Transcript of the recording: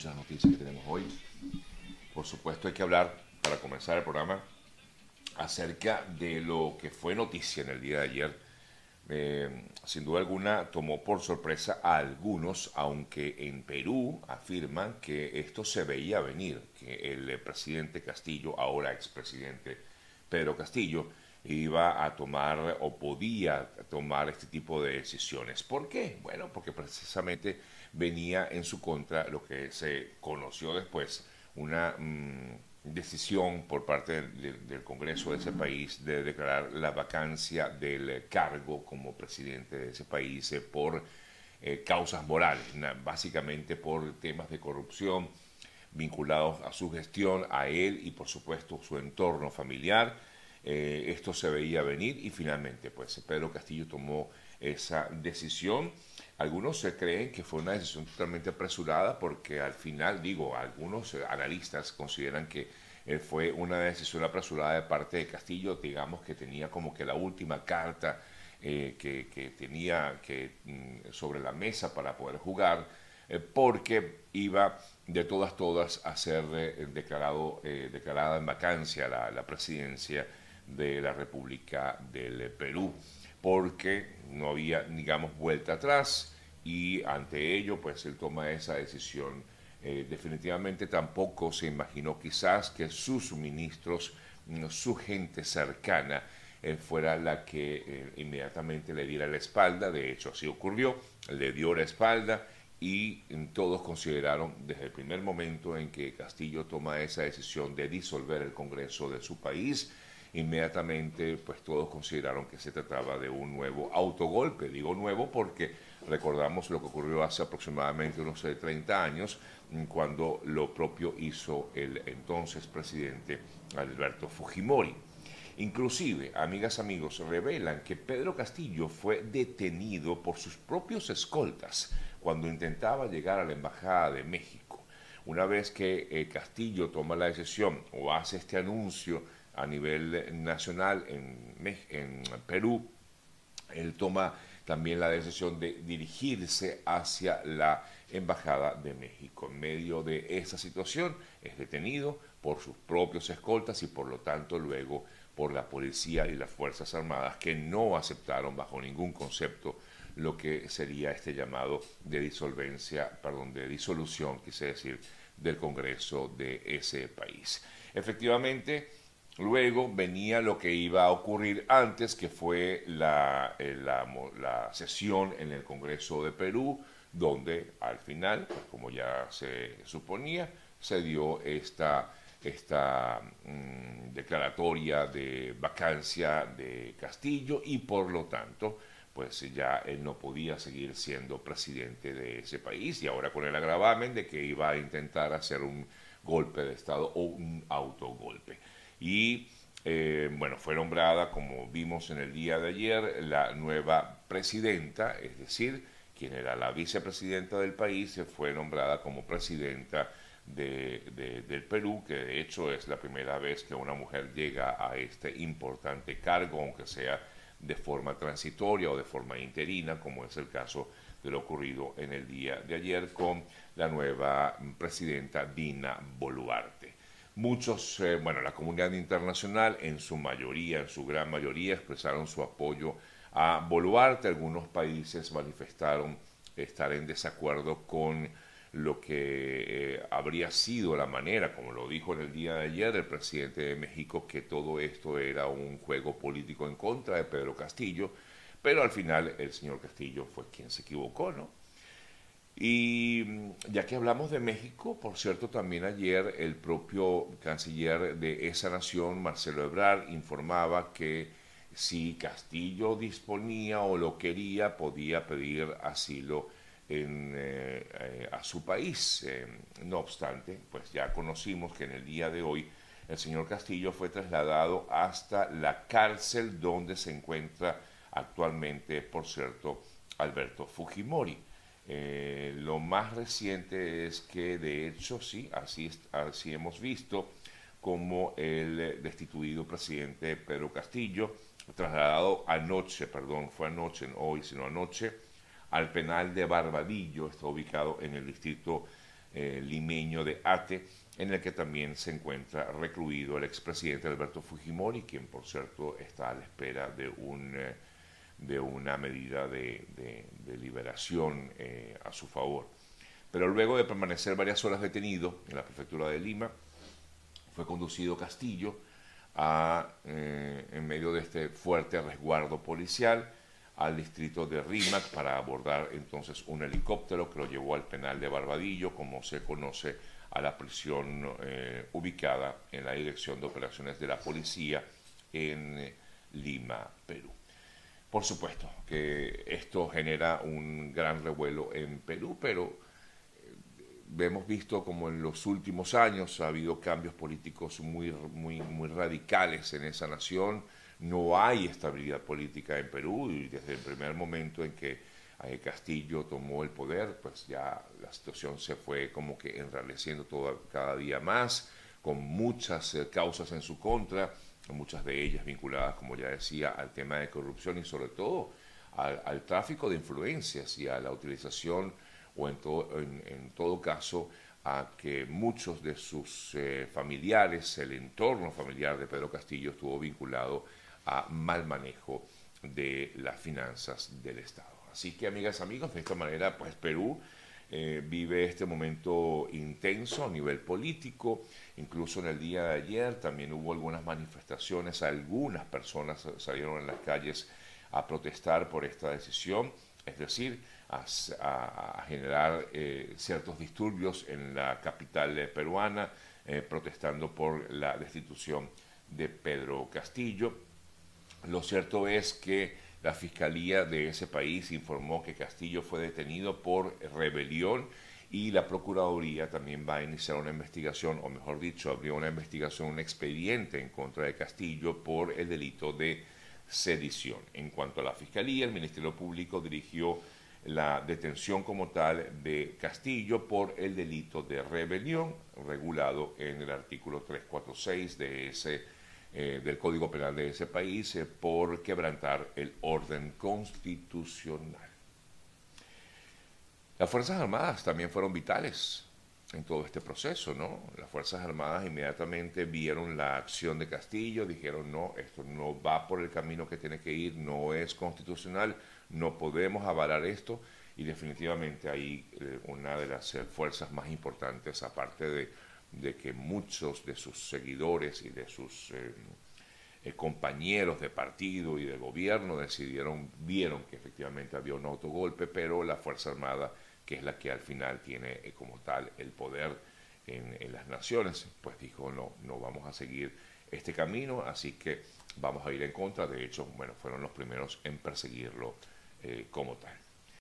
muchas noticias que tenemos hoy. Por supuesto hay que hablar, para comenzar el programa, acerca de lo que fue noticia en el día de ayer. Eh, sin duda alguna tomó por sorpresa a algunos, aunque en Perú afirman que esto se veía venir, que el presidente Castillo, ahora expresidente Pedro Castillo, iba a tomar o podía tomar este tipo de decisiones. ¿Por qué? Bueno, porque precisamente venía en su contra lo que se conoció después, una mm, decisión por parte del, Congreso de ese país de declarar la vacancia del cargo como presidente de ese país eh, por eh, causas morales, básicamente por temas de corrupción vinculados a su gestión, a él y por supuesto su entorno familiar. Eh, esto se veía venir y finalmente pues Pedro Castillo tomó esa decisión algunos se creen que fue una decisión totalmente apresurada porque al final, digo, algunos analistas consideran que eh, fue una decisión apresurada de parte de Castillo, digamos que tenía como que la última carta eh, que, tenía que, mm, sobre la mesa para poder jugar, eh, porque iba de todas, todas a ser declarado, declarada en vacancia la presidencia de la República del Perú porque no había, digamos, vuelta atrás y ante ello, pues él toma esa decisión. Eh, definitivamente tampoco se imaginó quizás que sus ministros, mm, su gente cercana, eh, fuera la que eh, inmediatamente le diera la espalda. De hecho, así ocurrió, le dio la espalda y mm, todos consideraron desde el primer momento en que Castillo toma esa decisión de disolver el Congreso de su país, inmediatamente pues todos consideraron que se trataba de un nuevo autogolpe. Digo nuevo porque recordamos lo que ocurrió hace aproximadamente unos 30 eh, años, mm, cuando lo propio hizo el entonces presidente Alberto Fujimori. Inclusive, amigas, amigos, revelan que Pedro Castillo fue detenido por sus propios escoltas cuando intentaba llegar a la Embajada de México. Una vez que eh, Castillo toma la decisión o hace este anuncio a nivel nacional en, Perú, él toma también la decisión de dirigirse hacia la Embajada de México. En medio de esa situación es detenido por sus propios escoltas y por lo tanto luego por la policía y las Fuerzas Armadas que no aceptaron bajo ningún concepto lo que sería este llamado de disolvencia, perdón, de disolución, quise decir, del Congreso de ese país. Efectivamente, Luego venía lo que iba a ocurrir antes, que fue la, eh, la, sesión en el Congreso de Perú, donde al final, pues, como ya se suponía, se dio esta, esta mm, declaratoria de vacancia de Castillo y por lo tanto, pues ya él no podía seguir siendo presidente de ese país. Y ahora con el agravamen de que iba a intentar hacer un golpe de Estado o un autogolpe y eh, bueno, fue nombrada, como vimos en el día de ayer, la nueva presidenta, es decir, quien era la vicepresidenta del país, se fue nombrada como presidenta del Perú, que de hecho es la primera vez que una mujer llega a este importante cargo, aunque sea de forma transitoria o de forma interina, como es el caso de lo ocurrido en el día de ayer con la nueva presidenta Dina Boluarte. Muchos, eh, bueno, la comunidad internacional en su mayoría, en su gran mayoría, expresaron su apoyo a Boluarte. Algunos países manifestaron estar en desacuerdo con lo que eh, habría sido la manera, como lo dijo en el día de ayer el presidente de México, que todo esto era un juego político en contra de Pedro Castillo, pero al final el señor Castillo fue quien se equivocó, ¿no? Y mm, ya que hablamos de México, por cierto, también ayer el propio canciller de esa nación, Marcelo Ebrard, informaba que si Castillo disponía o lo quería, podía pedir asilo en, eh, eh, a su país. Eh, no obstante, pues ya conocimos que en el día de hoy el señor Castillo fue trasladado hasta la cárcel donde se encuentra actualmente, por cierto, Alberto Fujimori. Eh, lo más reciente es que, de hecho, sí, así, así hemos visto como el destituido presidente Pedro Castillo, trasladado anoche, perdón, fue anoche, no hoy, sino anoche, al penal de Barbadillo, está ubicado en el distrito limeño de Ate, en el que también se encuentra recluido el expresidente Alberto Fujimori, quien por cierto está a la espera de, un, de una medida de, liberación a su favor. Pero luego de permanecer varias horas detenido en la prefectura de Lima, fue conducido Castillo a, eh, en medio de este fuerte resguardo policial al distrito de Rímac para abordar entonces un helicóptero que lo llevó al penal de Barbadillo, como se conoce a la prisión eh, ubicada en la Dirección de Operaciones de la Policía en eh, Lima, Perú. Por supuesto que esto genera un gran revuelo en Perú, pero hemos visto como en los últimos años ha habido cambios políticos muy, muy, muy radicales en esa nación. No hay estabilidad política en Perú y desde el primer momento en que eh, Castillo tomó el poder, pues ya la situación se fue como que enrareciendo todo, cada día más, con muchas eh, causas en su contra, muchas de ellas vinculadas, como ya decía, al tema de corrupción y sobre todo al, tráfico de influencias y a la utilización o en todo, en, todo caso a que muchos de sus eh, familiares, el entorno familiar de Pedro Castillo estuvo vinculado a mal manejo de las finanzas del Estado. Así que, amigas, amigos, de esta manera, pues Perú eh, vive este momento intenso a nivel político. Incluso en el día de ayer también hubo algunas manifestaciones, algunas personas salieron en las calles a protestar por esta decisión. Es decir, a, generar eh, ciertos disturbios en la capital peruana, eh, protestando por la destitución de Pedro Castillo. Lo cierto es que la Fiscalía de ese país informó que Castillo fue detenido por rebelión y la Procuraduría también va a iniciar una investigación, o mejor dicho, abrió una investigación, un expediente en contra de Castillo por el delito de sedición. En cuanto a la Fiscalía, el Ministerio Público dirigió la detención como tal de Castillo por el delito de rebelión regulado en el artículo 346 de ese, eh, del Código Penal de ese país eh, por quebrantar el orden constitucional. Las Fuerzas Armadas también fueron vitales en todo este proceso, ¿no? Las Fuerzas Armadas inmediatamente vieron la acción de Castillo, dijeron, no, esto no va por el camino que tiene que ir, no es constitucional, no podemos avalar esto y definitivamente ahí eh, una de las fuerzas más importantes, aparte de, que muchos de sus seguidores y de sus eh, compañeros de partido y de gobierno decidieron, vieron que efectivamente había un autogolpe, pero la Fuerza Armada, que es la que al final tiene como tal el poder en, en las naciones, pues dijo, no, no vamos a seguir este camino, así que vamos a ir en contra. De hecho, bueno, fueron los primeros en perseguirlo eh, como tal.